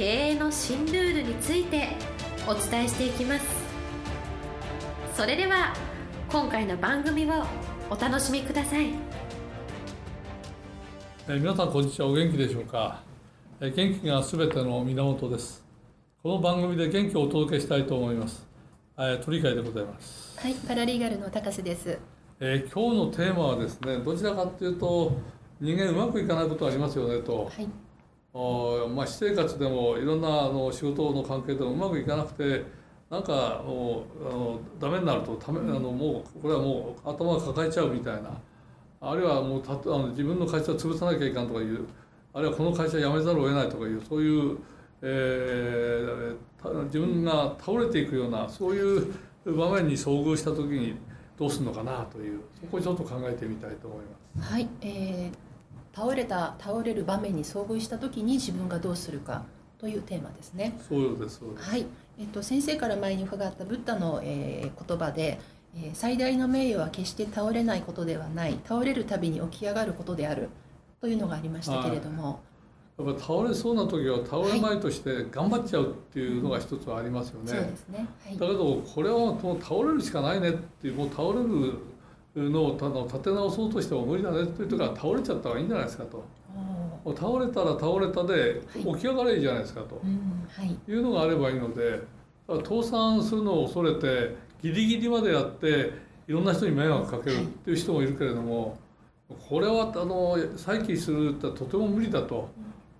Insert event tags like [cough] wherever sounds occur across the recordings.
経営の新ルールについてお伝えしていきます。それでは今回の番組をお楽しみください。え皆さんこんにちは。お元気でしょうか？え元気がすべての源です。この番組で元気をお届けしたいと思います。え鳥飼でございます。はいパラリーガルの高瀬です。えー、今日のテーマはですねどちらかというと人間うまくいかないことありますよねと、はい。おまあ、私生活でもいろんなあの仕事の関係でもうまくいかなくてなんかもうあのダメになるとため、あのもうこれはもう頭が抱えちゃうみたいなあるいはもうたあの自分の会社を潰さなきゃいかんとかいうあるいはこの会社辞めざるを得ないとかいうそういう、えー、自分が倒れていくようなそういう場面に遭遇した時にどうするのかなというそこをちょっと考えてみたいと思います。はい、えー、倒れた倒れる場面に遭遇した時に自分がどうするかというテーマですね。そうですはい、えっと先生から前に伺ったブッダの、えー、言葉で、えー、最大の名誉は決して倒れないことではない。倒れるたびに起き上がることである。というのがありましたけれども。はい。やっぱ倒れそうな時は倒れまいとして頑張っちゃうっていうのが一つありますよね。はい、そうですね、はい、だけどこれはもう倒れるしかないねっていうもう倒れるのを立て直そうとしても無理だねっていうとから倒れちゃった方がいいんじゃないですかと。倒れたら倒れたで起き上がれいいじゃないですかと、はい、いうのがあればいいので倒産するのを恐れてギリギリまでやっていろんな人に迷惑かけるっていう人もいるけれども、これはあの再起するってとても無理だと。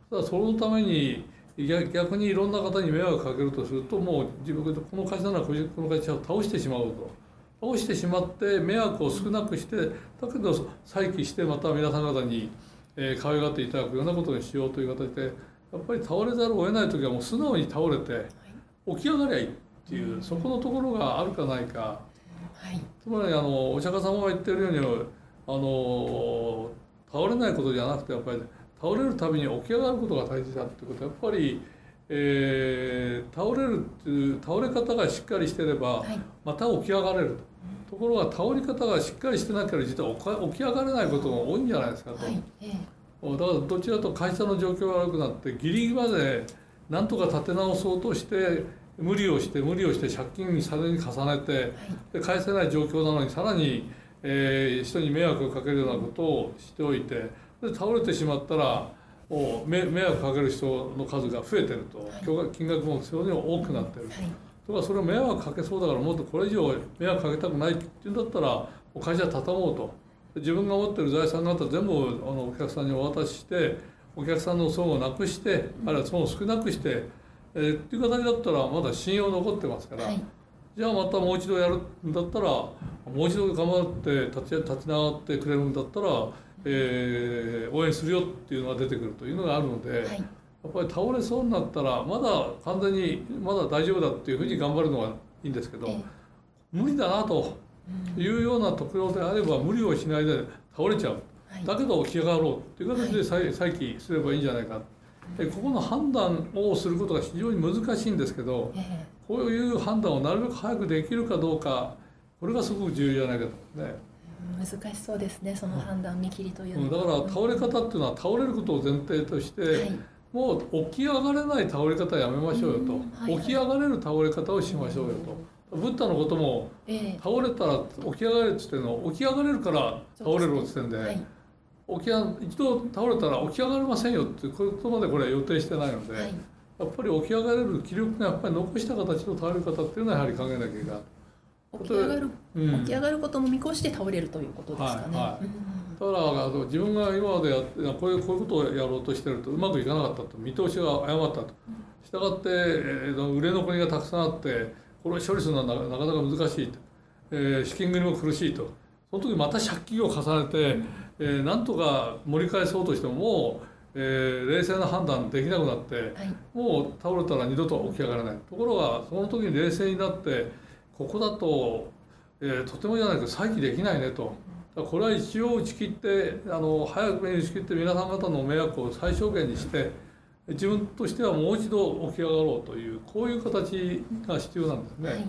ただそのために逆にいろんな方に迷惑かけるとするともう自分この会社ならこの会社を倒してしまおうと倒してしまって迷惑を少なくしてだけど再起してまた皆さん方に、えー、可愛がっていただくようなことにしようという形でやっぱり倒れざるを得ない時はもう素直に倒れて起き上がりゃいいっていう、そこのところがあるかないか、はい、つまりあのお釈迦様が言ってるようにあの倒れないことじゃなくてやっぱり倒れるたびに起き上がることが大事だってこと。はやっぱり、えー、倒れるっていう倒れ方がしっかりしてれば、また起き上がれると、ところが倒れ方がしっかりしてなければ実は起き上がれないことが多いんじゃないですかと、はいえー、だからどちらと会社の状況が悪くなってギリギリまでなんとか立て直そうとして無理をして無理をして借金にさらに重ねて、はい、で返せない状況なのにさらに、えー、人に迷惑をかけるようなことをしておいて。で倒れてしまったら迷惑かける人の数が増えてると、はい、金額も非常に多くなってると。はいとかそれを迷惑かけそうだからもっとこれ以上迷惑かけたくないって言うんだったら会社畳もうと。自分が持ってる財産方全部あのお客さんにお渡ししてお客さんの損をなくして、うん、あるいは損を少なくして、えー、っていう形だったらまだ信用残ってますから、はい、じゃあまたもう一度やるんだったらもう一度頑張って立ち立ち直ってくれるんだったらえー、応援するよっていうのが出てくるというのがあるので、はい、やっぱり倒れそうになったらまだ完全にまだ大丈夫だっていうふうに頑張るのはいいんですけど、えー、無理だなというようなところであれば無理をしないで倒れちゃう、はい、だけど起き上がろうっていう形で再,、再起すればいいんじゃないか。でここの判断をすることが非常に難しいんですけど、えー、こういう判断をなるべく早くできるかどうかこれがすごく重要じゃないかとね。難しそうですねその判断見切りというのは、だから倒れ方っていうのは倒れることを前提として、はい、もう起き上がれない倒れ方やめましょうよと、はいはい、起き上がれる倒れ方をしましょうよと、ブッダのことも、えー、倒れたら起き上がれっつってんの起き上がれるから倒れるっつってんで、はい、起き一度倒れたら起き上がれませんよっていうことまでこれ予定してないので、やっぱり起き上がれる気力がやっぱり残した形の倒れ方っていうのはやはり考えなきゃいけない。起き上がる、うん、起き上がることも見越して倒れるということですかね。はいはいだから自分が今までやってこういうこういうことをやろうとしてるとうまくいかなかったと見通しが誤ったと。したがって、えー、売れ残りがたくさんあってこれを処理するのはなかなか難しいと、えー、資金繰りも苦しいとその時また借金を重ねて、えー、なんとか盛り返そうとしてももう、えー冷静な判断できなくなってはいもう倒れたら二度と起き上がらないところがその時に冷静になってここだと、えーとてもじゃないけど再起できないねと。これは一応打ち切ってあの早くに打ち切って皆さん方の迷惑を最小限にして自分としてはもう一度起き上がろうというこういう形が必要なんですね。はい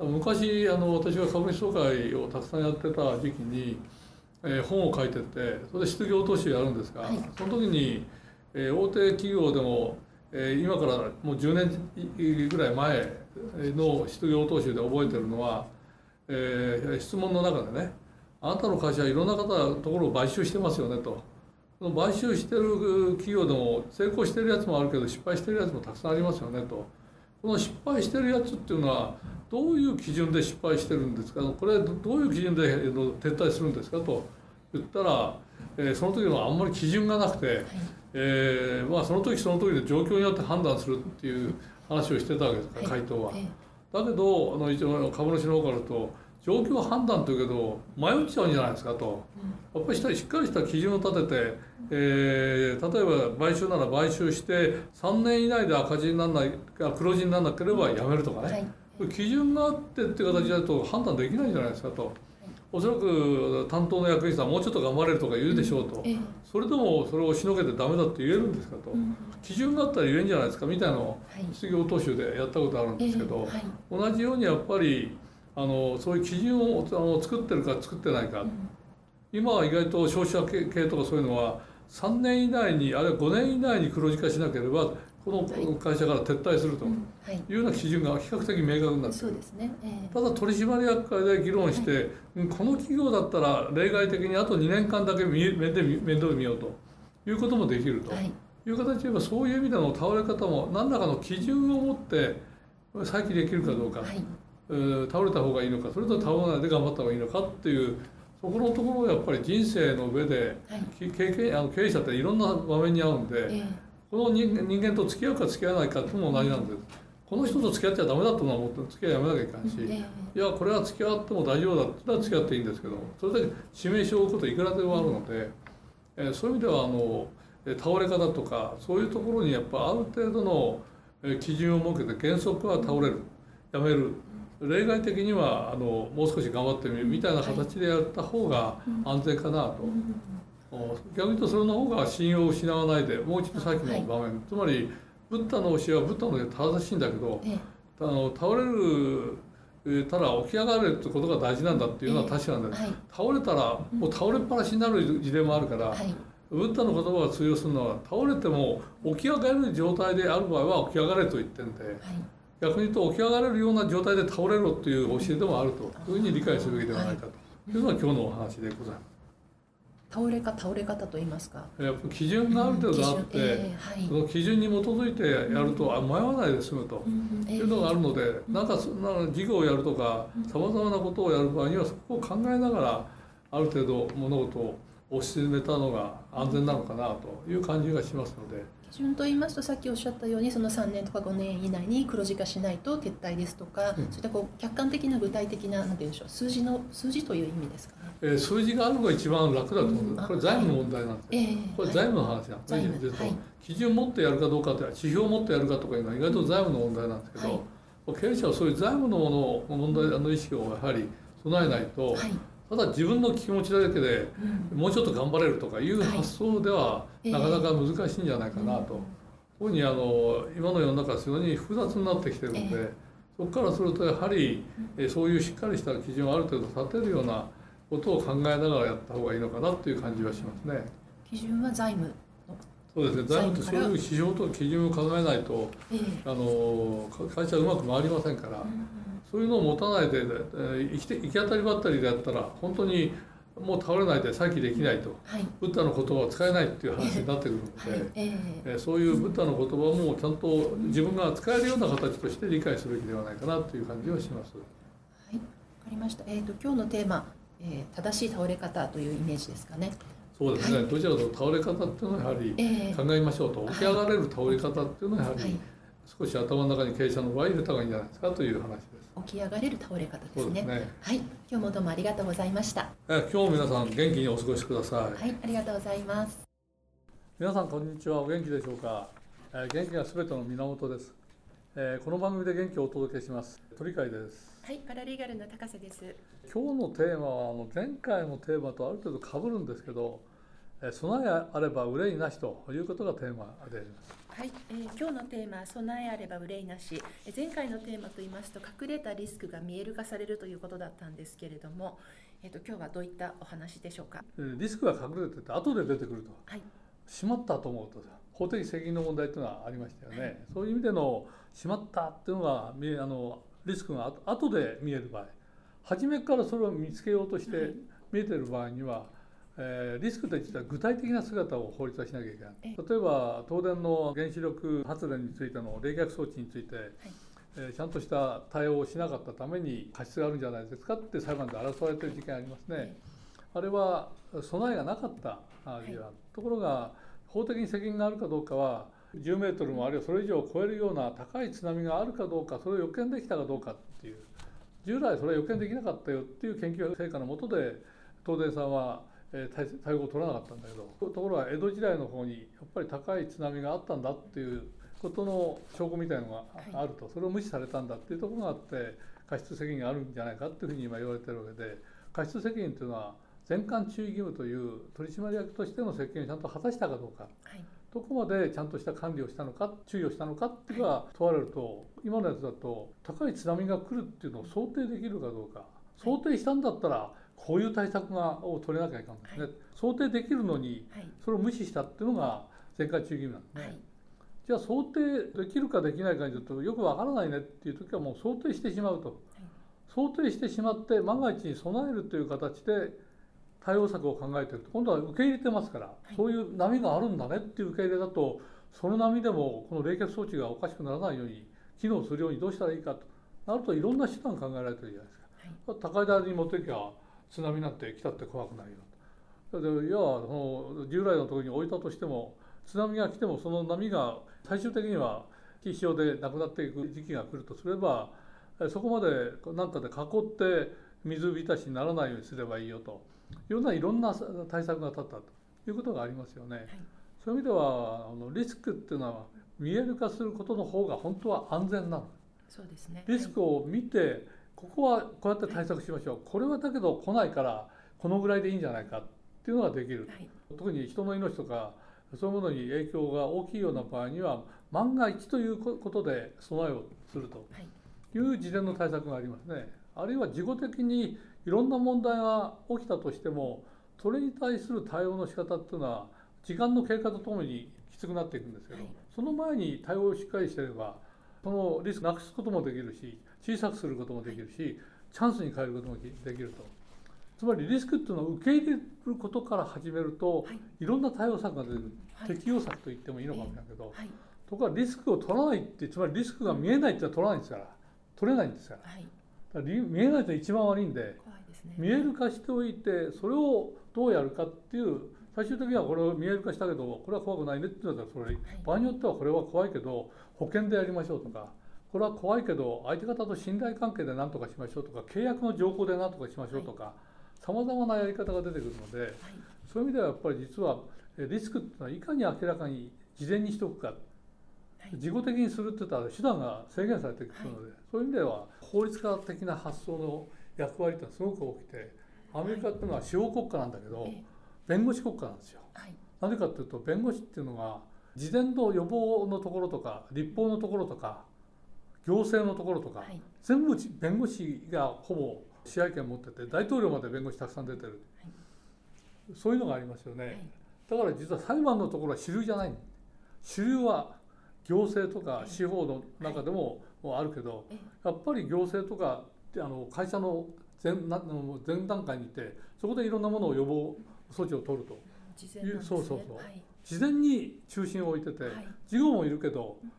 昔あの私が株主総会をたくさんやってた時期に、えー本を書いててそれで失業投資をやるんですが、はいその時に、えー大手企業でも、えー今からもう10年ぐらい前の失業投資で覚えてるのは、えー質問の中でね「あなたの会社はいろんな方のところを買収してますよね」と。その買収してる企業でも成功してるやつもあるけど失敗してるやつもたくさんありますよねと。この失敗してるやつっていうのはどういう基準で失敗してるんですか？これどどういう基準で撤退するんですかと言ったら、えーその時のあんまり基準がなくて、えーまあ、その時その時で状況によって判断するっていう話をしてたわけですから、回答は。えだけどあの一応株主の方からと状況判断というけど迷っちゃうんじゃないですかと。やっぱりしっかりした基準を立てて、えー例えば買収なら買収して3年以内で赤字にならないあ黒字にならなければやめるとかね、はい。基準があってっていう形だと判断できないんじゃないですかと、おそらく担当の役員さんはもうちょっと頑張れるとか言うでしょうと、ええ。それでもそれを押しのけてダメだって言えるんですかと、うん基準があったら言えんじゃないですかみたいなのをはい。失業投資でやったことあるんですけど、同じようにやっぱりあのそういう基準をあの作ってるか作ってないか、うん。今は意外と消費者系系とかそういうのは3年以内にあるいは5年以内に黒字化しなければこの会社から撤退するとい。いうような基準が比較的明確になっている。そうですね。えただ取締役会で議論して、うんこの企業だったら例外的にあと2年間だけ見面で面倒見ようと。いうこともできると。えはい。いう形で言えばそういう意味での倒れ方も何らかの基準を持って再起できるかどうか、はい。えー倒れた方がいいのかそれと倒れないで頑張った方がいいのかっていうそこのところをやっぱり人生の上ではい。き経験あの経営者っていろんな場面に遭うんで、えこの人人間と付き合うか付き合わないかとも同じなんです。この人と付き合っちゃダメだと思って付き合いやめなきゃいかんし、ええいやこれは付き合っても大丈夫だったら付き合っていいんですけどそれだけ致命傷を負うこといくらでもあるので、えーそういう意味ではあのえー倒れ方とかそういうところにやっぱある程度のえー基準を設けて原則は倒れる。やめる例外的にはあのもう少し頑張ってみるみたいな形でやった方が安全かなと。お逆に言うとそれの方が信用を失わないでもう一度さっきの場面、つまりブッダの教えはブッダの教え正しいんだけどええ。あの倒れるえーただ起き上がるってことが大事なんだっていうのは確かなんだよ、はい。倒れたらもう倒れっぱなしになる事例もあるから、はい。ブッダの言葉が通用するのは倒れても起き上がれる状態である場合は起き上がれと言ってるんではい逆に言うと起き上がれるような状態で倒れろという教えでもあるというふうに理解するべきではないかと。い。うのが今日のお話でございます。倒れか倒れ方と言いますか。やっぱ基準がある程度あって、ええはい。その基準に基づいてやると、あ迷わないで済むと。うんええ。いうのがあるので、なんかそなんか事業をやるとかさまざまなことをやる場合にはそこを考えながらある程度物事を推し進めたのが安全なのかなという感じがしますので、基準と言いますとさっきおっしゃったようにその3年とか5年以内に黒字化しないと撤退ですとか、うん。そういったこう客観的な具体的なて言うんでしょう数字の数字という意味ですか？ね。えー数字があるのが一番楽だと思う、うん。これ財務の問題なんです。よ、ええこれ財務の話なんですね、ははい。基準を持ってやるかどうかって指標を持ってやるかとかいうのは意外と財務の問題なんですけど、経営者はそういう財務のもの問題の意識をやはり備えないと、はいただ自分の気持ちだけでうん。もうちょっと頑張れるとかいうはい発想ではええなかなか難しいんじゃないかなと、特にあの今の世の中は非常に複雑になってきてるので、えそこからするとやはり、えーそういうしっかりした基準をある程度立てるようなことを考えながらやった方がいいのかなっていう感じはしますね。基準は財務の、そうですね。財務ってそういう指標と基準を考えないとええ。あのか会社はうまく回りませんから、そういうのを持たないで、えー生きて行き当たりばったりでやったら本当にもう倒れないで再起できないとはいブッダの言葉を使えないっていう話になってくるので。はいえええーそういうブッダの言葉もちゃんと自分が使えるような形として理解すべきではないかなという感じはします。はいわかりました。えっ、と今日のテーマ、えー正しい倒れ方というイメージですかね。そうですね、どちらかというと倒れ方っていうのはやはりええ考えましょうと、起き上がれる倒れ方っていうのはやははいり少し頭の中に経営者の場合入れた方がいいんじゃないですかという話です。起き上がれる倒れ方ですね。ね。はい、今日もどうもありがとうございました。えー今日も皆さん元気にお過ごしください。はい、ありがとうございます。皆さんこんにちはお元気でしょうか、えー元気がすべての源です、えーこの番組で元気をお届けします鳥海ですはい、パラリーガルの高瀬です。今日のテーマはあの前回のテーマとある程度被るんですけど、えー備えあれば憂いなしということがテーマであります。はい、えー今日のテーマは備えあれば憂いなし。えー前回のテーマと言いますと隠れたリスクが見える化されるということだったんですけれども、えっ、と今日はどういったお話でしょうか？えーリスクが隠れてて後で出てくるとはい、しまったと思うと法的責任の問題というのはありましたよね、はい。そういう意味でのしまったっていうのが見えあのリスクが後後で見える場合。初めからそれを見つけようとしはい。て見えてる場合には、えーリスクって実は具体的な姿を法律はしなきゃいけない。え例えば東電の原子力発電についての冷却装置について、えーちゃんとした対応をしなかったために過失があるんじゃないですかって裁判で争われてる事件ありますね。えあれは備えがなかったあ事案、ところが法的に責任があるかどうかは10メートルもあるいはそれ以上を超えるような高い津波があるかどうかそれを予見できたかどうかっていう従来それは予見できなかったよっていう研究成果のもとで東電さんはえー対対応を取らなかったんだけどところが江戸時代の方にやっぱり高い津波があったんだっていうことの証拠みたいのがあはい。あると、それを無視されたんだっていうところがあって過失責任があるんじゃないかっていうふうに今言われてるわけで過失責任というのは全館注意義務という取締役としての責任をちゃんと果たしたかどうか。はい、どこまでちゃんとした管理をしたのか注意をしたのかっていうのが問われると今のやつだと高い津波が来るっていうのを想定できるかどうか。想定したんだったらこういう対策がを取れなきゃいかんですね、はい。想定できるのにはい、それを無視したっていうのが全館注意義務なんですね、はい、じゃあ想定できるかできないかにちょっとよくわからないねっていう時はもう想定してしまうと。想定してしまって万が一に備えるという形で対応策を考えていると。今度は受け入れてますから、い。そういう波があるんだねっていう受け入れだとその波でもこの冷却装置がおかしくならないように機能するようにどうしたらいいかと。なるといろんな手段考えられてるじゃないですか。はい、高い台に持っていきゃ津波なんて来たって怖くないよと。でいやその従来のところに置いたとしても津波が来てもその波が最終的には気象でなくなっていく時期が来るとすればえそこまで何たって囲って水浸しにならないようにすればいいよというようないろんな対策が立ったということがありますよね。はい、そういう意味ではあのリスクっていうのは見える化することの方が本当は安全なの。そうですね。リスクを見て、ここはこうやって対策しましょう、これはだけど来ないから、このぐらいでいいんじゃないかっていうのができる、はい、特に人の命とか、そういうものに影響が大きいような場合には、万が一ということで備えをすると。はい、いう事前の対策がありますね。あるいは事後的にいろんな問題が起きたとしても、それに対する対応の仕方っていうのは、時間の経過とともにきつくなっていくんですけど、はい。その前に対応をしっかりしてれば、そのリスクなくすこともできるし、小さくすることもできるし、チャンスに変えることもできると。つまりリスクっていうのを受け入れることから始めると、はい。い、ろんな対応策が出る、はい。適用策と言ってもいいのかもしれないけど、はい、ところがリスクを取らないってつまりリスクが見えないってのは取らないんですから。取れないんですから。からり見えないと一番悪いんでね。見える化しておいてそれをどうやるかっていう最終的にはこれを見える化したけどこれは怖くないねって言うんだったらそれ場合によってはこれは怖いけど保険でやりましょうとかこれは怖いけど相手方と信頼関係で何とかしましょうとか契約の条項で何とかしましょうとかさまざまなやり方が出てくるので。はい、そういう意味ではやっぱり実はえリスクっていうのはいかに明らかに事前にしておくかはい、事後的にするって言ったら手段が制限されてくるので、そういう意味では法律家的な発想の役割ってのはすごく大きくてアメリカっていうのは司法国家なんだけど、ええ弁護士国家なんですよ。はい、なぜかっていうと弁護士っていうのが事前の予防のところとか立法のところとか行政のところとか、はい、全部弁護士がほぼ支配権持ってて大統領まで弁護士たくさん出てる、そういうのがありますよね。はい、だから実は裁判のところは主流じゃない。主流は行政とか司法の中でももうあるけどええ。やっぱり行政とかあの会社の前な前段階にいてそこでいろんなものを予防措置を取ると。ね。そうそうそう。はい、事前に中心を置いててはい、事後もいるけど、えー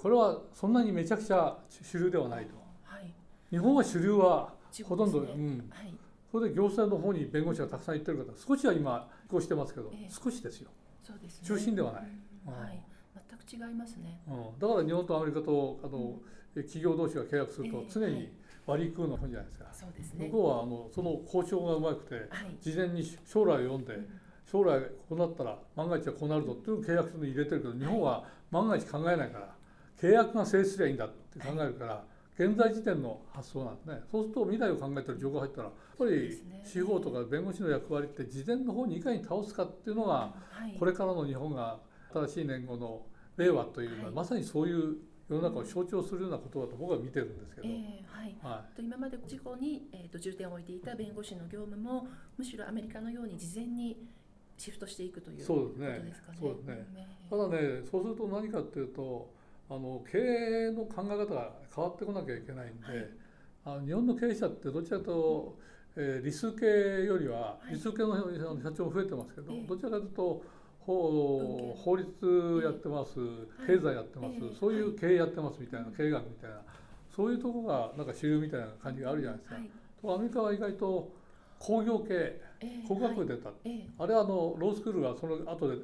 これはそんなにめちゃくちゃ主流ではないと。はい、日本は主流は事ほとんど、ね。うん、はい、それで行政の方に弁護士がたくさん行ってる方少しは今移行してますけど、ええ。少しですよ、そうですね。中心ではない。うん。うん。はい、全く違いますね。うん、だから日本とアメリカとあの、企業同士が契約するとええ。常に割り食うのが本じゃないですか、そうですね。向こうはあのその交渉がうまくてはい、事前に将来を読んで将来こうなったら万が一はこうなるぞっていう契約書に入れてるけど日本は万が一考えないから契約が成立すりゃいいんだって考えるから現在時点の発想なんですね。そうすると未来を考えてる情報が入ったらやっぱり司法とか弁護士の役割って事前の方にいかに倒すかっていうのがこれからの日本が新しい年後の令和というのはまさにそういう世の中を象徴するようなことだと僕は見てるんですけど、えーはい。はい、と今まで事故に、えーと、重点を置いていた弁護士の業務もむしろアメリカのように事前にシフトしていくということですかね。そうですね、ね、ただねそうすると何かっていうとあの経営の考え方が変わってこなきゃいけないんで、はい、あの日本の経営者ってどちらかというと、えー、理数系よりは、理数系の社長も増えてますけど、どちらかというと法法律やってます、経済やってます、そういう経営やってますみたいな経営学みたいなそういうとこがなんか主流みたいな感じがあるじゃないですか。とアメリカは意外と工業系工学部出た、あれはあのロースクールがその後で、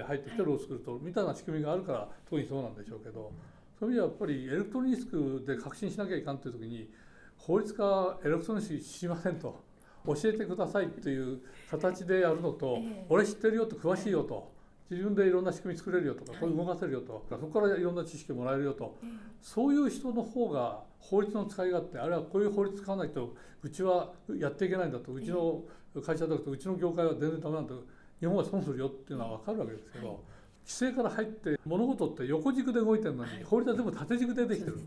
え入ってきてロースクールとみたいな仕組みがあるから特にそうなんでしょうけどそういう意味ではやっぱりエレクトロニスクで革新しなきゃいかんという時に法律家エレクトロニスクしませんと。教えてくださいっていう形でやるのと、俺知ってるよと詳しいよと。自分でいろんな仕組み作れるよとか、こういう動かせるよとかそこからいろんな知識もらえるよと、そういう人の方が法律の使い勝手あるいはこういう法律使わないとうちはやっていけないんだとうちの会社だとうちの業界は全然ダメなんだ日本は損するよっていうのは分かるわけですけど、規制から入って物事って横軸で動いてるのに、法律は全部縦軸でできてる。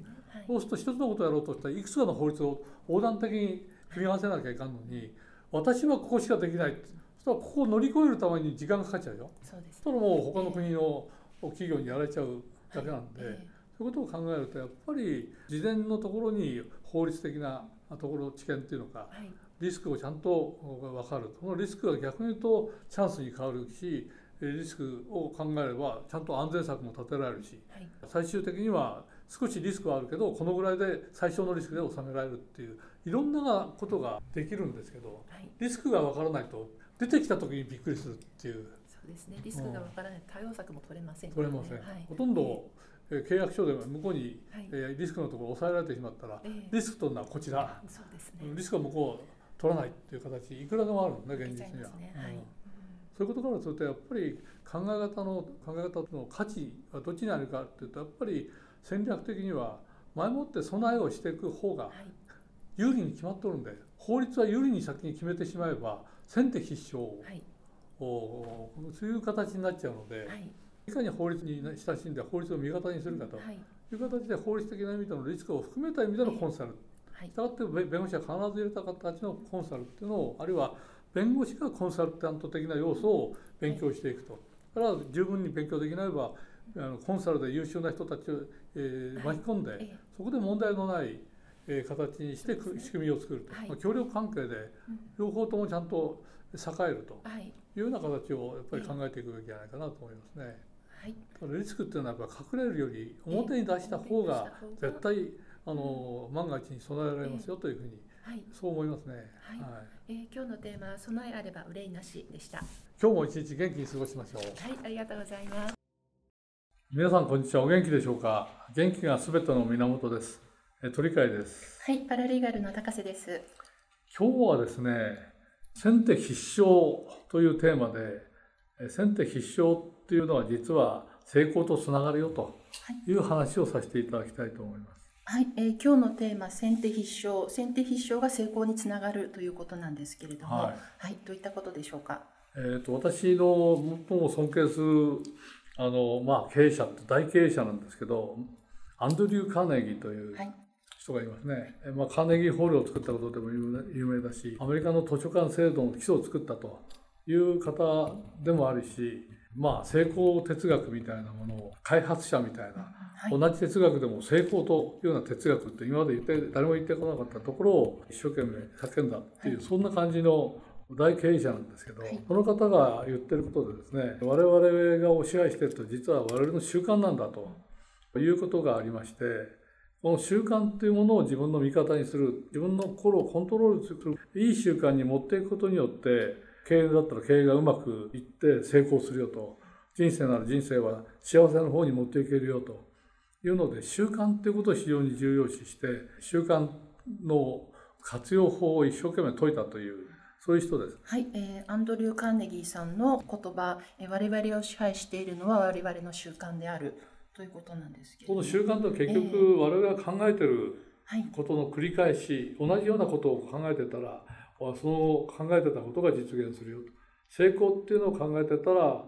そうすると一つのことをやろうとしたらいくつかの法律を横断的に組み合わせなきゃいかんのに私はここしかできないそしたらここを乗り越えるために時間がかかっちゃうよ。そうです、そしたらもう他の国の企業にやられちゃうだけなんで、はい。えー、そういうことを考えるとやっぱり事前のところに法律的なところ知見っていうのか、はい、リスクをちゃんと分かる。そのリスクが逆に言うとチャンスに変わるしリスクを考えればちゃんと安全策も立てられるし、はい、最終的には少しリスクはあるけどこのぐらいで最小のリスクで収められるっていういろんなことができるんですけど、はい、リスクが分からないと出てきた時にびっくりするっていう。そうですね。リスクが分からない、対応策も取れません、ね、取れません、はい、ほとんど、えー、契約書で向こうに、はい、えー、リスクのところを抑えられてしまったら、えー、リスク取るのはこちら。そうです、ね、リスクは向こう取らないっていう形いくらでもあるん。だ現実には。ねはい、うん。そういうことからするとやっぱり考え方の考え方の価値はどっちにあるかっていうとやっぱり戦略的には前もって備えをしていく方が有利に決まっとるんで法律は有利に先に決めてしまえば先手必勝、はい、そういう形になっちゃうので、はい、いかに法律に親しんで法律を味方にするかとい。う形で法律的な意味でのリスクを含めた意味でのコンサル、したがって弁護士は必ず入れた形のコンサルっていうのをあるいは弁護士がコンサルタント的な要素を勉強していくと。だから十分に勉強できないばあのコンサルで優秀な人たちを、えー、巻き込んで、そこで問題のない、えー、形にして仕組みを作ると、はい、まあ、協力関係で両方ともちゃんと栄えると。い。うような形をやっぱり考えていくべきじゃないかなと思いますね。はい、リスクっていうのはやっぱ隠れるより表に出した方が絶対あの万が一に備えられますよというふうに、はい、そう思いますね。はい、はい、えー、今日のテーマは備えあれば憂いなしでした。今日も一日元気に過ごしましょう。はい、ありがとうございます。皆さんこんにちは。お元気でしょうか？元気がすべての源です。え鳥海です。はい、パラリーガルの高瀬です。今日はですね、先手必勝というテーマで、先手必勝っていうのは実は成功とつながるよという話をさせていただきたいと思います。はい、えー、今日のテーマ先手必勝先手必勝が成功につながるということなんですけれども、はい、はい、どういったことでしょうか？えっ、ー、と私の最も尊敬するあのまあ経営者って大経営者なんですけど、アンドリュー・カーネギーという人がいますね。はい、まあカーネギーホールを作ったことでも有名だし、アメリカの図書館制度の基礎を作ったという方でもあるし、まあ成功哲学みたいなものを開発者みたいな。はい、同じ哲学でも成功というような哲学って今まで言って誰も言ってこなかったところを一生懸命叫んだっていう、はい、そんな感じの大経営者なんですけど、はい、この方が言ってることでですね我々がお支配してると実は我々の習慣なんだということがありましてこの習慣というものを自分の味方にする自分の心をコントロールするいい習慣に持っていくことによって経営だったら経営がうまくいって成功するよと人生なら人生は幸せの方に持っていけるよというので習慣ということを非常に重要視して習慣の活用法を一生懸命説いたというそういう人です。はい、えーアンドリュー・カーネギーさんの言葉、えー我々を支配しているのは我々の習慣であるということなんですけれども。この習慣とは結局、え我々が考えてい、ことの繰り返し同じようなことを考えてたらその考えてたことが実現するよと。成功っていうのを考えてたら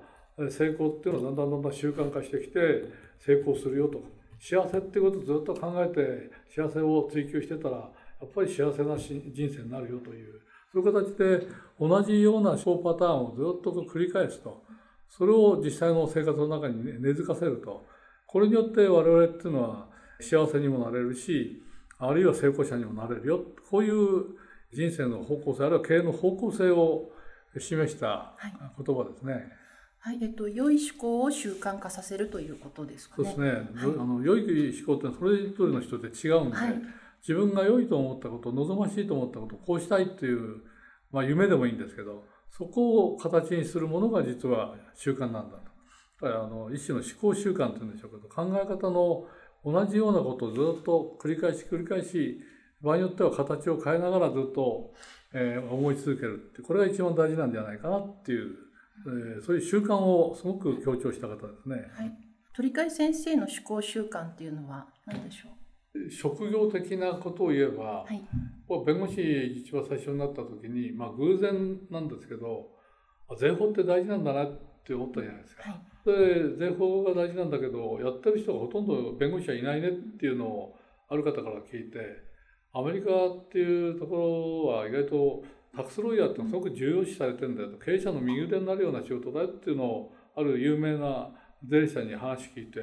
成功っていうのはだんだんだんだん習慣化してきて成功するよと。幸せっていうことをずっと考えて幸せを追求してたらやっぱり幸せな人生になるよという。そういう形で同じような小パターンをずっと繰り返すと。それを実際の生活の中に根付かせると。これによって我々っていうのは幸せにもなれるしあるいは成功者にもなれるよ。こういう人生の方向性あるいは経営の方向性を示したはい言葉ですね。はい、えっと良い思考を習慣化させるということですかね。そうですね。はいあの良い思考ってのはそれぞれの人で違うんで、はい自分が良いと思ったこと望ましいと思ったことこうしたいっていう、まあ、夢でもいいんですけどそこを形にするものが実は習慣なんだと。だからあの一種の思考習慣っていうんでしょうけど考え方の同じようなことをずっと繰り返し繰り返し場合によっては形を変えながらずっと、えー思い続けるってこれが一番大事なんじゃないかなっていう、えーそういう習慣をすごく強調した方ですね。はい、鳥飼先生の思考習慣っていうのは何でしょう？職業的なことを言えば、はい、弁護士一番最初になった時に、まあ、偶然なんですけどあ税法って大事なんだなって思ったじゃないですか。はい、で税法が大事なんだけどやってる人がほとんど弁護士はいないねっていうのをある方から聞いてアメリカっていうところは意外とタックスロイヤーってすごく重要視されてるんだよと。経営者の右腕になるような仕事だよっていうのをある有名な税理士さんに話聞いて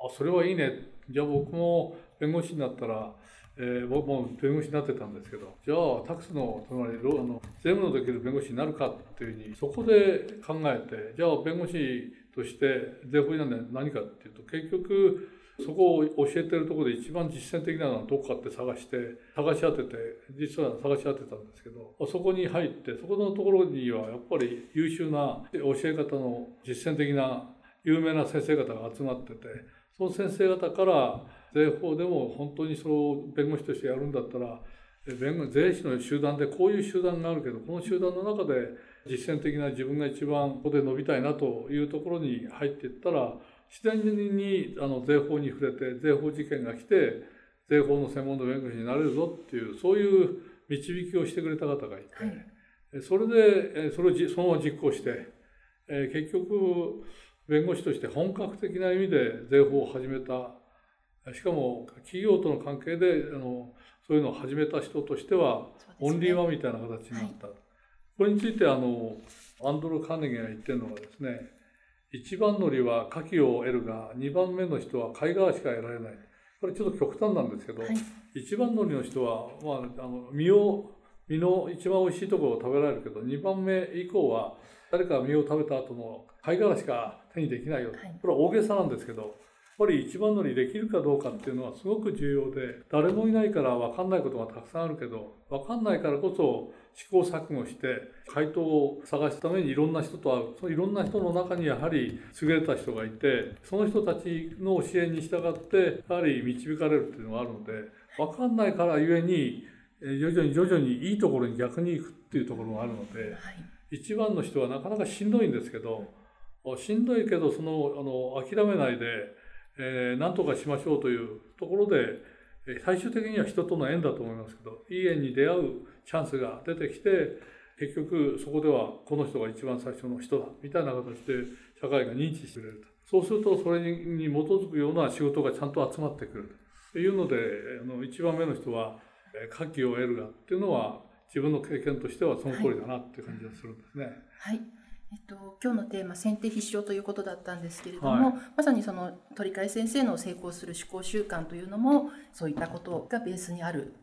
あそれはいいね。じゃあ僕も弁護士になったら、えー僕も弁護士になってたんですけどじゃあタックスのつまりロあの税務のできる弁護士になるかっていうふうにそこで考えてじゃあ弁護士として税法違反で何かっていうと結局そこを教えてるところで一番実践的なのはどこかって探して探し当てて実は探し当てたんですけどそこに入ってそこのところにはやっぱり優秀な教え方の実践的な有名な先生方が集まっててその先生方から税法でも本当にそれを弁護士としてやるんだったら弁護税理士の集団でこういう集団があるけどこの集団の中で実践的な自分が一番ここで伸びたいなというところに入っていったら自然にあの税法に触れて税法事件が来て税法の専門の弁護士になれるぞっていうそういう導きをしてくれた方がいて、はい。えそれでえそれをじそのまま実行して、え結局弁護士として本格的な意味で税法を始めた。しかも企業との関係であのそういうのを始めた人としてはオンリーワンみたいな形になった、これについてあのアンドロ・カーネギーが言ってるのがですね一番乗りは牡蠣を得るが二番目の人は貝殻しか得られない。これちょっと極端なんですけど、はい。一番乗りの人は、まあ、あの身を身の一番美味しいところを食べられるけど二番目以降は誰かが身を食べた後の貝殻しか手にできないよ、はい。これは大げさなんですけどぱり一番乗りできるかどうかっていうのはすごく重要で誰もいないから分かんないことがたくさんあるけど分かんないからこそ試行錯誤して回答を探すためにいろんな人と会う。そのいろんな人の中にやはり優れた人がいてその人たちの教えに従ってやはり導かれるっていうのがあるので分かんないからゆえにえー徐々に徐々にいいところに逆に行くっていうところがあるのではい。一番の人はなかなかしんどいんですけどしんどいけどそのあの諦めないで、えー、何とかしましょうというところで最終的には人との縁だと思いますけどいい縁に出会うチャンスが出てきて結局そこではこの人が一番最初の人だみたいな形で社会が認知してくれるとそうするとそれに基づくような仕事がちゃんと集まってくるというのであの一番目の人はえ牡蠣を得るがっていうのは自分の経験としてはその通りだなっていう感じがするんですね。はい。えっと、今日のテーマ先手必勝ということだったんですけれども、はい。まさにその鳥飼先生の成功する思考習慣というのもそういったことがベースにある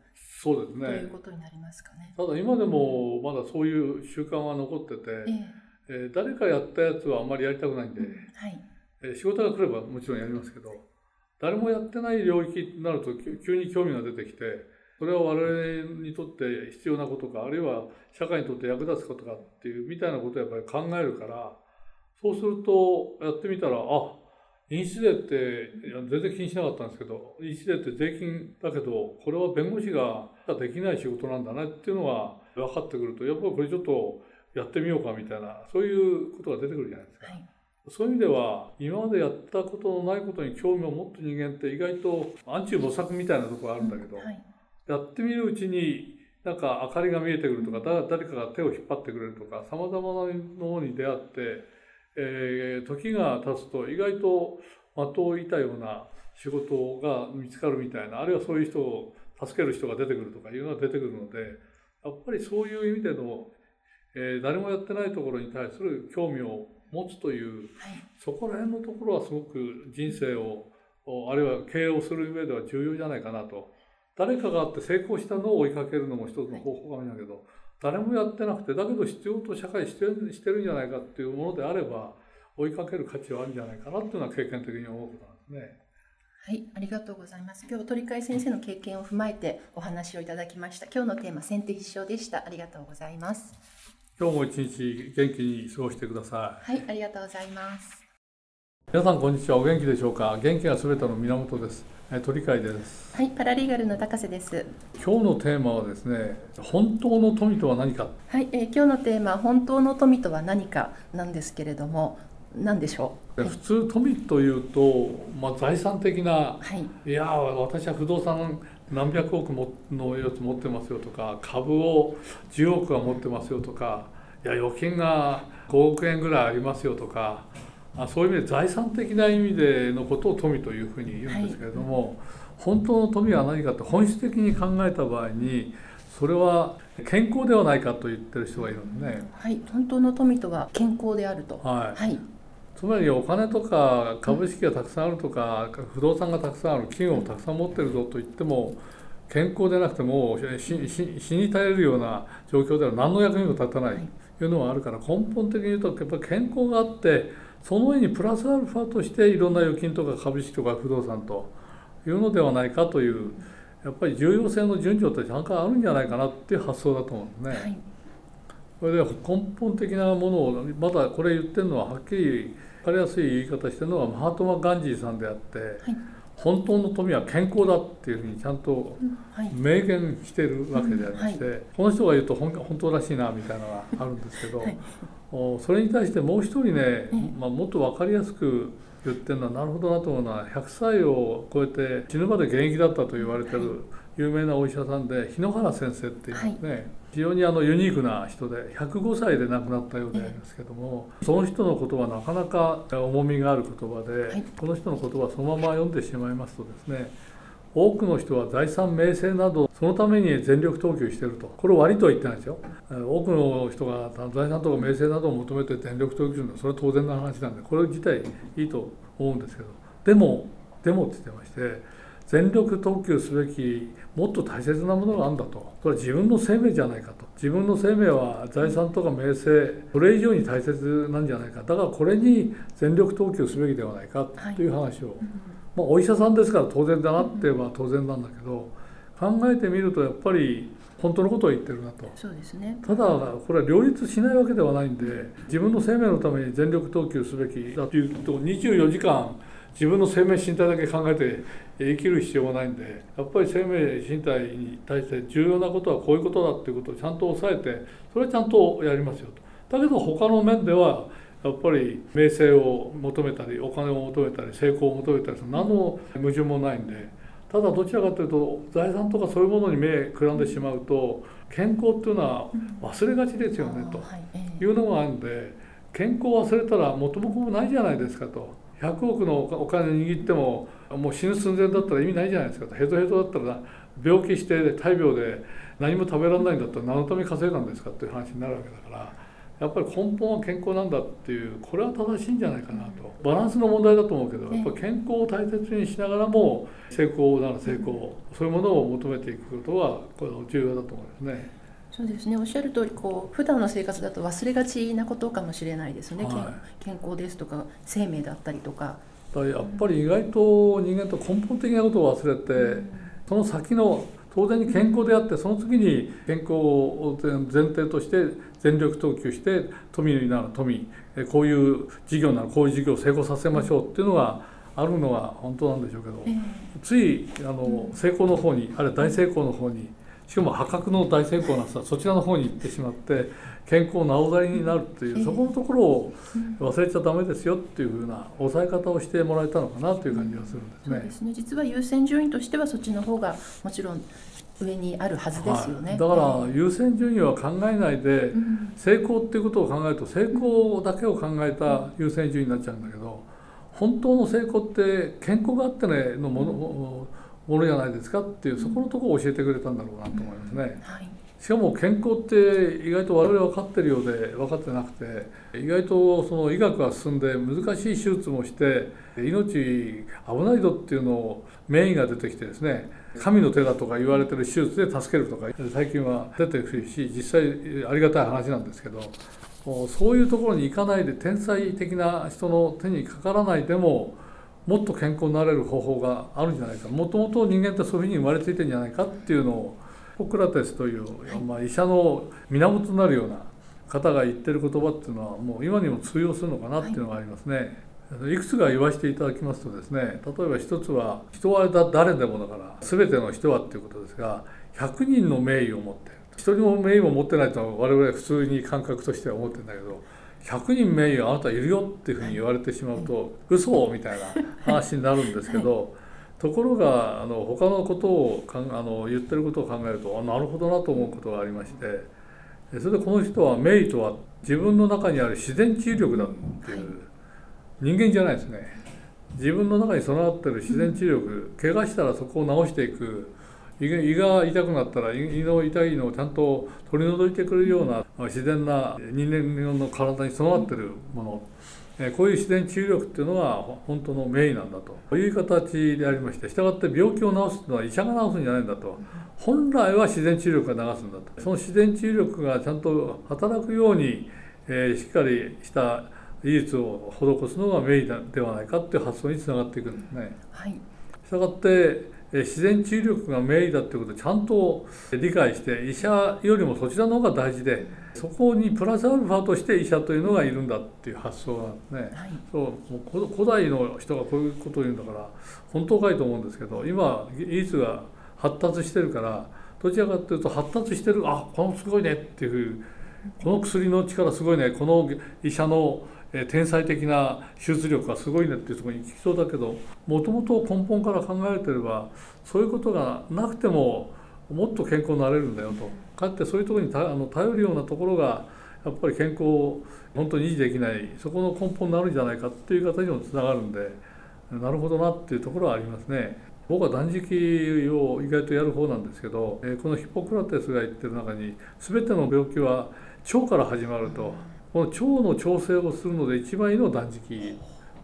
そうですというね。ことになりますかね。ただ今でもまだそういう習慣は残ってて、ええ。えー誰かやったやつはあんまりやりたくないんで、はい。えー仕事が来ればもちろんやりますけど、誰もやってない領域になると急急に興味が出てきて、それは我々にとって必要なことか、あるいは社会にとって役立つことかっていうみたいなことをやっぱり考えるから、そうするとやってみたら、あ印紙税っていや全然気にしなかったんですけど、印紙税って税金だけど、これは弁護士ができない仕事なんだねっていうのは、分かってくるとやっぱりこれちょっとやってみようかみたいなそういうことが出てくるじゃないですか。はいそういう意味では今までやったことのないことに興味を持った人間って意外と暗中模索みたいなところがあるんだけど、はいやってみるうちになんか明かりが見えてくるとかだ誰かが手を引っ張ってくれるとかさまざまなものに出会って、えー時が経つと意外と的を射たような仕事が見つかるみたいなあるいはそういう人を助ける人が出てくるとかいうのが出てくるのでやっぱりそういう意味での、えー誰もやってないところに対する興味を持つというはい。そこら辺のところはすごく人生をおあるいは経営をする上では重要じゃないかなと誰かがあって成功したのを追いかけるのも一つの方法かもしれないけど誰もやってなくてだけど必要と社会してるしてるんじゃないかっていうものであれば追いかける価値はあるんじゃないかなっていうのは経験的に思うことなんですね。はい、ありがとうございます。今日鳥飼先生の経験を踏まえてお話をいただきました。今日のテーマ先手必勝でした。ありがとうございます。今日も一日元気に過ごしてください。はい、ありがとうございます。皆さんこんにちは。お元気でしょうか？元気がすべての源です。え鳥飼です。はい、パラリーガルの高瀬です。今日のテーマはですね、本当の富とは何か？はい、えー今日のテーマ本当の富とは何かなんですけれども、何でしょう？はい普通富というと、まあ、財産的なはい、いやー私は不動産何百億ものやつ持ってますよとか株を10億は持ってますよとかいや預金が5億円ぐらいありますよとかあそういう意味で財産的な意味でのことを富というふうに言うんですけれども、本当の富は何かって本質的に考えた場合にそれは健康ではないかと言ってる人がいるんですね。はい、本当の富とは健康であると。はい。はい、つまりお金とか株式がたくさんあるとか不動産がたくさんある企業をたくさん持ってるぞと言っても健康でなくても死に絶えるような状況では何の役にも立たないというのはあるから根本的に言うとやっぱり健康があってその上にプラスアルファとしていろんな預金とか株式とか不動産というのではないかというやっぱり重要性の順序ってちゃんとあるんじゃないかなっていう発想だと思うんですね。はい、それで根本的なものをまだこれ言ってるのははっきり分かりやすい言い方してるのはマハトマ・ガンジーさんであって、本当の富は健康だっていうふうにちゃんとはい、明言してるわけでありまして、この人が言うと本本当らしいなみたいなのがあるんですけど、それに対してもう一人ね、えまあ、もっと分かりやすく言ってるのはなるほどなと思うのは100歳を超えて死ぬまで現役だったと言われてる有名なお医者さんで日野原先生っていうんですね、非常にあのユニークな人で105歳で亡くなったようでありますけども、その人の言葉なかなか重みがある言葉で、はい。この人の言葉をそのまま読んでしまいますとですね多くの人は財産名声などそのために全力投球してると。これを悪いとは言ってないですよ。多くの人が財産とか名声などを求めて全力投球するのはそれは当然な話なんでこれ自体いいと思うんですけど。でもでもって言ってまして全力投球すべきもっと大切なものがあるんだと。それは自分の生命じゃないかと。自分の生命は財産とか名声それ以上に大切なんじゃないか。だからこれに全力投球すべきではないかという話を、まあ、お医者さんですから当然だなって言えば当然なんだけど考えてみるとやっぱり本当のことを言ってるなと。そうですね。ただこれは両立しないわけではないんで自分の生命のために全力投球すべきだというと24時間自分の生命身体だけ考えて生きる必要はないんでやっぱり生命身体に対して重要なことはこういうことだっていうことをちゃんと押さえてそれはちゃんとやりますよと。だけど他の面ではやっぱり名声を求めたりお金を求めたり成功を求めたり何の矛盾もないんでただどちらかというと財産とかそういうものに目くらんでしまうと健康っていうのは忘れがちですよねとはい、うのがあるんで健康を忘れたら元も子もないじゃないですかと。100億のお金握ってももう死ぬ寸前だったら意味ないじゃないですかと。ヘトヘトだったら病気して大病で何も食べられないんだったら何のために稼いだんですかっていう話になるわけだからやっぱり根本は健康なんだっていうこれは正しいんじゃないかなとバランスの問題だと思うけどやっぱり健康を大切にしながらも成功なら成功そういうものを求めていくことはこれは重要だと思いますね。そうですね。おっしゃる通り、こう普段の生活だと忘れがちなことかもしれないですね。健は健康ですとか生命だったりとか。だやっぱり意外と人間と根本的なことを忘れて、その先の当然に健康であってその次に健康を前提として全力投球して富なら富えこういう事業ならこういう事業を成功させましょうっていうのがあるのは本当なんでしょうけどえーついあの成功の方にあるいは大成功の方にしかも破格の大成功なさそちらの方に行ってしまって健康なおざりになるっていう、そこのところを忘れちゃダメですよっていうふうな抑え方をしてもらえたのかなという感じがするんですね。そうですね。実は優先順位としてはそっちの方がもちろん上にあるはずですよね、はい、だから優先順位は考えないで、成功っていうことを考えると成功だけを考えた優先順位になっちゃうんだけど本当の成功って健康があってねのもの,、ものじゃないですかっていうそこのところを教えてくれたんだろうなと思いますね。はい。しかも健康って意外と我々分かってるようで分かってなくて意外とその医学が進んで難しい手術もして命危ないぞっていうのを名医が出てきてですね神の手だとか言われてる手術で助けるとか最近は出てくるし実際ありがたい話なんですけどそういうところに行かないで天才的な人の手にかからないでももっと健康になれる方法があるんじゃないかもともと人間ってそういうふうに生まれついてるんじゃないかっていうのをポクラテスという、まあ、医者の源となるような方が言ってる言葉っていうのはもう今にも通用するのかなっていうのがありますね。いくつか言わせていただきますとですね例えば一つは人は誰でもだから全ての人はっていうことですが100人の名誉を持ってる。一人も名誉を持ってないと我々は普通に感覚としては思ってるんだけど100人名誉あなたいるよっていうふうに言われてしまうと [laughs] 嘘みたいな話になるんですけど [laughs] ところがあの他のことをかんあの言ってることを考えるとあなるほどなと思うことがありましてそれでこの人は名医とは自分の中にある自然治癒力だっていう、人間じゃないですね。自分の中に備わってる自然治癒力怪我したらそこを治していく。胃が痛くなったら胃の痛いのをちゃんと取り除いてくれるような自然な人間の体に備わってるもの。こういう自然治癒力っていうのは本当の名医なんだと。いう形でありましてしたがって病気を治すっていうのは医者が治すんじゃないんだと。本来は自然治癒力が流すんだと。その自然治癒力がちゃんと働くように、え、しっかりした技術を施すのが名医ではないかっていう発想につながっていくんですね。はい、したがって自然治癒力が名医だっていうことをちゃんと理解して医者よりもそちらの方が大事でそこにプラスアルファとして医者というのがいるんだっていう発想がね、はい、そうもう古代の人がこういうことを言うんだから本当かいと思うんですけど今技術が発達してるからどちらかというと発達してるあこのすごいねっていうこの薬の力すごいねこの医者の天才的な手術力がすごいねっていうとこに行きそうだけどもともと根本から考えてればそういうことがなくてももっと健康になれるんだよと。かってそういうところにあの頼るようなところがやっぱり健康を本当に維持できない。そこの根本になるんじゃないかっていう形にもつながるんでなるほどなっていうところはありますね。僕は断食を意外とやる方なんですけどこのヒポクラテスが言ってる中に全ての病気は腸から始まると。この腸の調整をするので一番いいのは断食。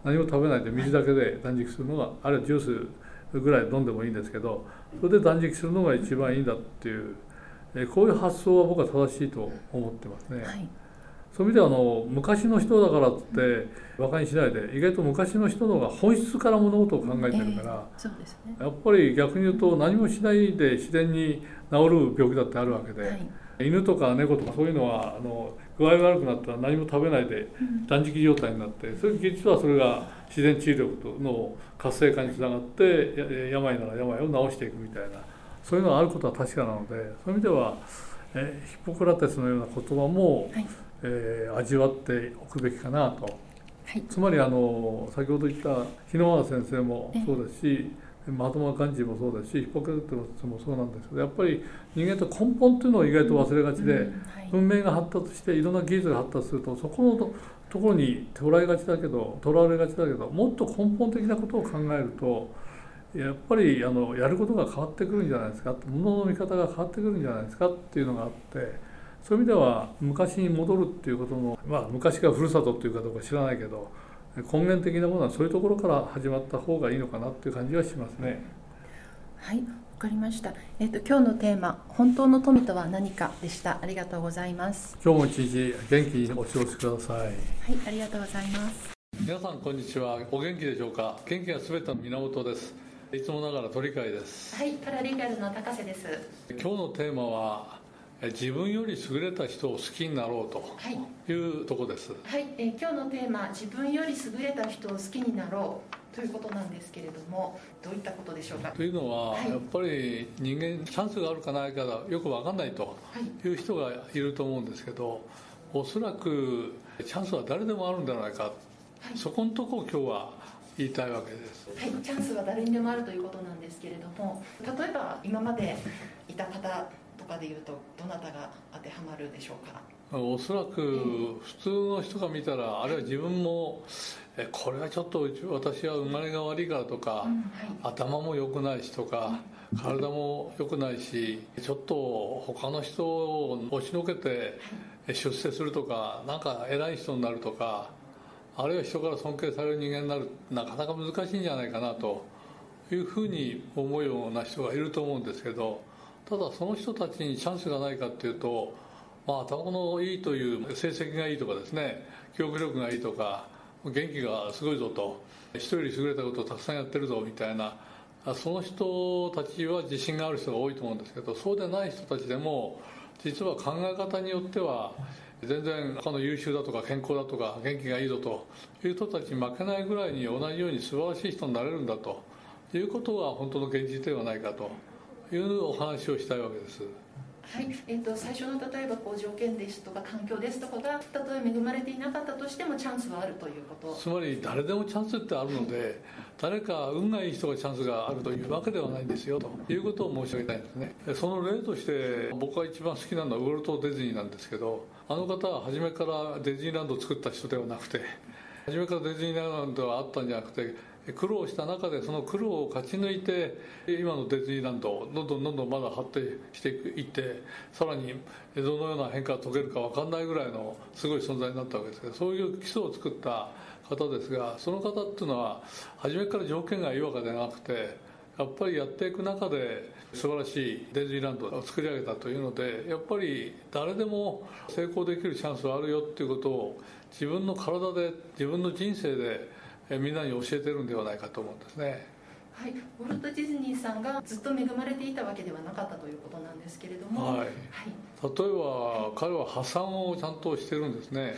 何も食べないで水だけで断食するのがあるいはジュースぐらい飲んでもいいんですけどそれで断食するのが一番いいんだっていうこういう発想は僕は正しいと思ってますね。はい、そういう意味ではあの昔の人だからって馬鹿にしないで意外と昔の人の方が本質から物事を考えてるから、やっぱり逆に言うと何もしないで自然に治る病気だってあるわけで、はい、犬とか猫とかそういうのはあの具合悪くなったら何も食べないで断食状態になってそれ実はそれが自然治癒力の活性化につながって病なら病を治していくみたいなそういうのがあることは確かなのでそういう意味では、えヒポクラテスのような言葉も、はい、えー、味わっておくべきかなと。はい、つまりあの先ほど言った日野川先生もそうですしマハトマ・ガンジーもそうですしヒポクラテスもそうなんですけどやっぱり人間と根本っていうのを意外と忘れがちで、うんうんはい、文明が発達していろんな技術が発達するとそこのところに捉えがちだけどとらわれがちだけどもっと根本的なことを考えるとやっぱりあのやることが変わってくるんじゃないですか。物の見方が変わってくるんじゃないですかっていうのがあってそういう意味では昔に戻るっていうことのまあ昔がふるさとっていうかどうか知らないけど根源的なものはそういうところから始まった方がいいのかなっていう感じはしますね。はいわかりました。えっ、と今日のテーマ本当の富とは何かでした。ありがとうございます。今日も一日元気にお過ごしください。はい、ありがとうございます。皆さんこんにちは。お元気でしょうか？元気がすべての源です。いつもながら鳥海ですはいパラリーガルの高瀬です今日のテーマは自分より優れた人を好きになろうとい。うとこです。はい、え今日のテーマ自分より優れた人を好きになろうということなんですけれどもどういったことでしょうか？というのは、はい。やっぱり人間チャンスがあるかないかがよく分かんないとい。う人がいると思うんですけどおそらくチャンスは誰でもあるんじゃないか、そこのとこを今日は言いたいわけです。はい、チャンスは誰にでもあるということなんですけれども例えば今までいた方とかでいうとどなたが当てはまるでしょうか？おそらく普通の人が見たらあるいは自分もえこれはちょっと私は生まれが悪いからとか、うんはい。頭も良くないしとか体も良くないしちょっと他の人を押しのけて出世するとかなんか偉い人になるとかあるいは人から尊敬される人間になるなかなか難しいんじゃないかなというふうに思うような人がいると思うんですけどただその人たちにチャンスがないかっていうとまあ頭のいいという成績がいいとかですね記憶力がいいとか元気がすごいぞと人より優れたことをたくさんやってるぞみたいなその人たちは自信がある人が多いと思うんですけどそうでない人たちでも実は考え方によっては全然他の優秀だとか健康だとか元気がいいぞという人たちに負けないぐらいに同じように素晴らしい人になれるんだということが本当の現実ではないかと。いうお話をしたいわけです。はいえー、と最初の例えばこう条件ですとか環境ですとかがたとえ恵まれていなかったとしてもチャンスはあるということつまり誰でもチャンスってあるので誰か運がいい人がチャンスがあるというわけではないんですよということを申し上げたいんですねその例として僕が一番好きなのはウォルト・ディズニーなんですけどあの方は初めからディズニーランドを作った人ではなくて初めからディズニーランドはあったんじゃなくて苦労した中でその苦労を勝ち抜いて今のディズニーランドどんどんどんどんまだ発展していってさらにどのような変化を遂げるか分かんないぐらいのすごい存在になったわけですけどそういう基礎を作った方ですがその方っていうのは初めから条件がいいわけではなくてやっぱりやっていく中で素晴らしいディズニーランドを作り上げたというのでやっぱり誰でも成功できるチャンスはあるよっていうことを自分の体で自分の人生でみんなに教えてるんではないかと思うんですね。はい、ウォルト・ディズニーさんがずっと恵まれていたわけではなかったということなんですけれども、はい。はい。例えば彼は破産をちゃんとしてるんですね、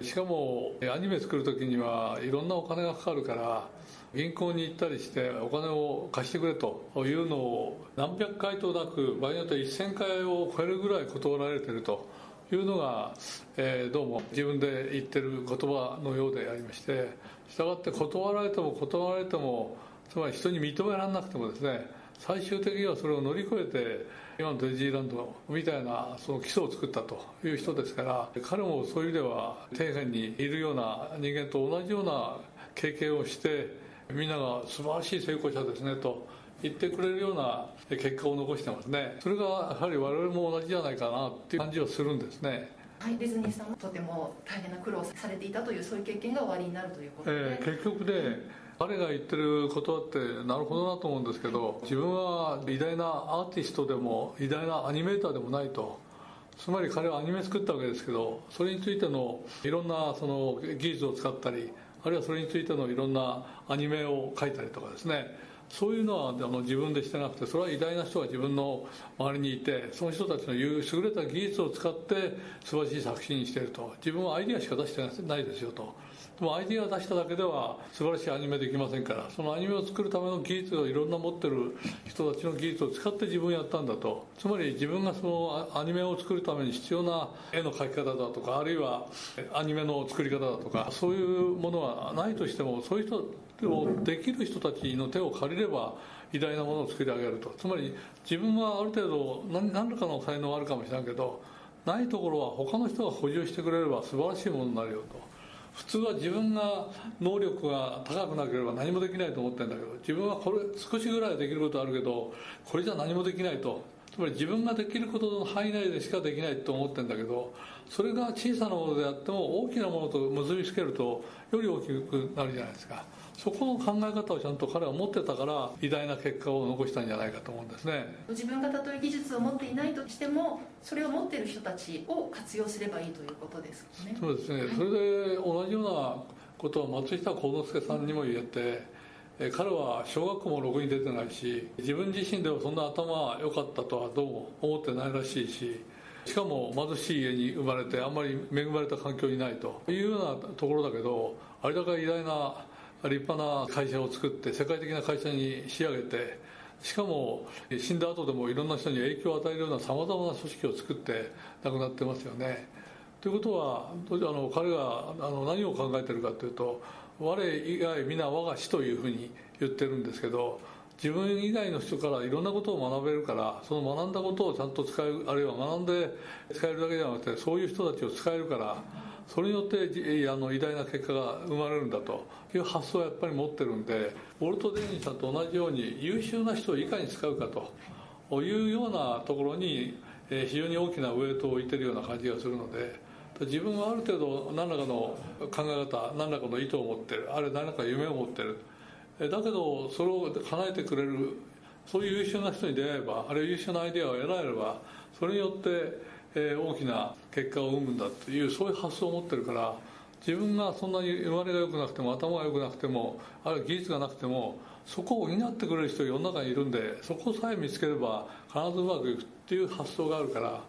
しかもアニメ作る時にはいろんなお金がかかるから銀行に行ったりしてお金を貸してくれというのを何百回となく場合によっては1000回を超えるぐらい断られてるというのが、えーどうも自分で言ってる言葉のようでありましてしたがって断られても断られてもつまり人に認められなくてもですね最終的にはそれを乗り越えて今のディズニーランドみたいなその基礎を作ったという人ですから彼もそういう意味では底辺にいるような人間と同じような経験をしてみんなが素晴らしい成功者ですねと言ってくれるような結果を残してますね。それがやはり我々も同じじゃないかなっていう感じはするんですね。はい、ディズニーさんもとても大変な苦労をされていたというそういう経験がおありになるということで、えー結局ね彼が言ってることってなるほどなと思うんですけど自分は偉大なアーティストでも偉大なアニメーターでもないと。つまり彼はアニメ作ったわけですけどそれについてのいろんなその技術を使ったりあるいはそれについてのいろんなアニメを描いたりとかですねそういうのはあの自分でしてなくてそれは偉大な人が自分の周りにいてその人たちの優れた技術を使って素晴らしい作品にしていると。自分はアイディアしか出してないですよと。でもアイディアを出しただけでは素晴らしいアニメできませんからそのアニメを作るための技術をいろんな持ってる人たちの技術を使って自分やったんだと。つまり自分がそのアニメを作るために必要な絵の描き方だとかあるいはアニメの作り方だとかそういうものはないとしてもそういう人をできる人たちの手を借りれば偉大なものを作り上げると。つまり自分はある程度何何らかの才能はあるかもしれないけどないところは他の人が補充してくれれば素晴らしいものになるよと。普通は自分が能力が高くなければ何もできないと思ってるんだけど自分はこれ少しぐらいできることあるけどこれじゃ何もできないと。つまり自分ができることの範囲内でしかできないと思ってるんだけどそれが小さなものであっても大きなものと結びつけるとより大きくなるじゃないですか。そこの考え方をちゃんと彼は持ってたから偉大な結果を残したんじゃないかと思うんですね。自分がたとえ技術を持っていないとしてもそれを持っている人たちを活用すればいいということですよね。そうですね、それで同じようなことは松下幸之助さんにも言えて、え彼は小学校もろくに出てないし自分自身ではそんな頭良かったとはどうも思ってないらしいししかも貧しい家に生まれてあんまり恵まれた環境にないというようなところだけどあれだけ偉大な立派な会社を作って世界的な会社に仕上げてしかも死んだ後でもいろんな人に影響を与えるようなさまざまな組織を作って亡くなってますよね。ということはあの彼があの何を考えてるかというと我以外皆我が師というふうに言ってるんですけど自分以外の人からいろんなことを学べるからその学んだことをちゃんと使えるあるいは学んで使えるだけじゃなくてそういう人たちを使えるからそれによってあの偉大な結果が生まれるんだという発想をやっぱり持ってるんでウォルト・デニーさんと同じように優秀な人をいかに使うかというようなところに非常に大きなウエイトを置いてるような感じがするので。自分はある程度何らかの考え方何らかの意図を持ってるあるいは何らか夢を持ってるだけどそれを叶えてくれるそういう優秀な人に出会えばあるいは優秀なアイデアを得られればそれによって、大きな結果を生むんだというそういう発想を持ってるから自分がそんなに生まれが良くなくても頭が良くなくてもあるいは技術がなくてもそこを補ってくれる人が世の中にいるんでそこさえ見つければ必ずうまくいくっていう発想があるから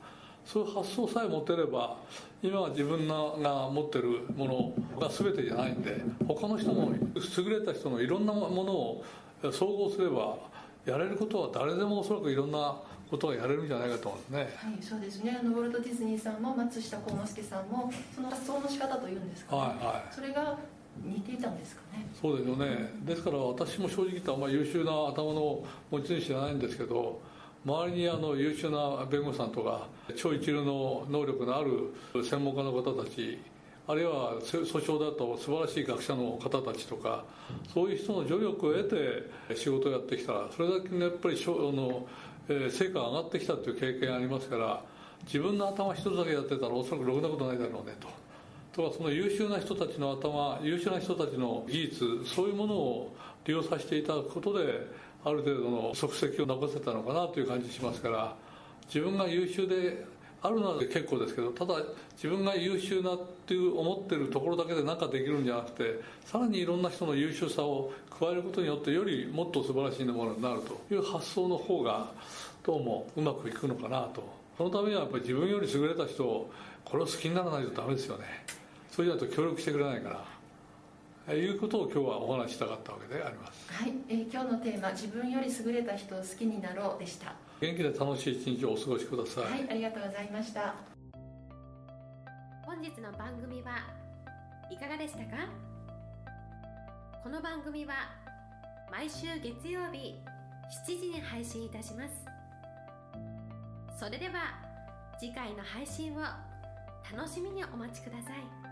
そういう発想さえ持てれば今は自分が持ってるものが全てじゃないんで他の人も優れた人のいろんなものを総合すればやれることは誰でもおそらくいろんなことがやれるんじゃないかと思うんですね。はい、そうですね。あのウォルトディズニーさんも松下幸之助さんもその発想の仕方というんですか、ね、はいはい。それが似ていたんですかね。そうですよね。ですから私も正直言ったらあんまり優秀な頭の持ち主じゃないんですけど。周りにあの優秀な弁護士さんとか超一流の能力のある専門家の方たちあるいは訴訟だと素晴らしい学者の方たちとかそういう人の助力を得て仕事をやってきたらそれだけのやっぱりあの成果が上がってきたという経験ありますから自分の頭一つだけやってたらおそらくろくなことないだろうねと。とかその優秀な人たちの頭優秀な人たちの技術そういうものを利用させていただくことである程度の足跡を残せたのかなという感じしますから自分が優秀であるのは結構ですけどただ自分が優秀なっていう思ってるところだけで何かできるんじゃなくてさらにいろんな人の優秀さを加えることによってよりもっと素晴らしいものになるという発想の方がどうもうまくいくのかなと。そのためにはやっぱり自分より優れた人をこれを好きにならないとダメですよね。そうじゃないと協力してくれないからいうことを今日はお話したかったわけであります。はい、えー、今日のテーマ自分より優れた人を好きになろうでした。元気で楽しい一日をお過ごしください。はいありがとうございました本日の番組はいかがでしたか？この番組は毎週月曜日7時に配信いたしますそれでは次回の配信を楽しみにお待ちください。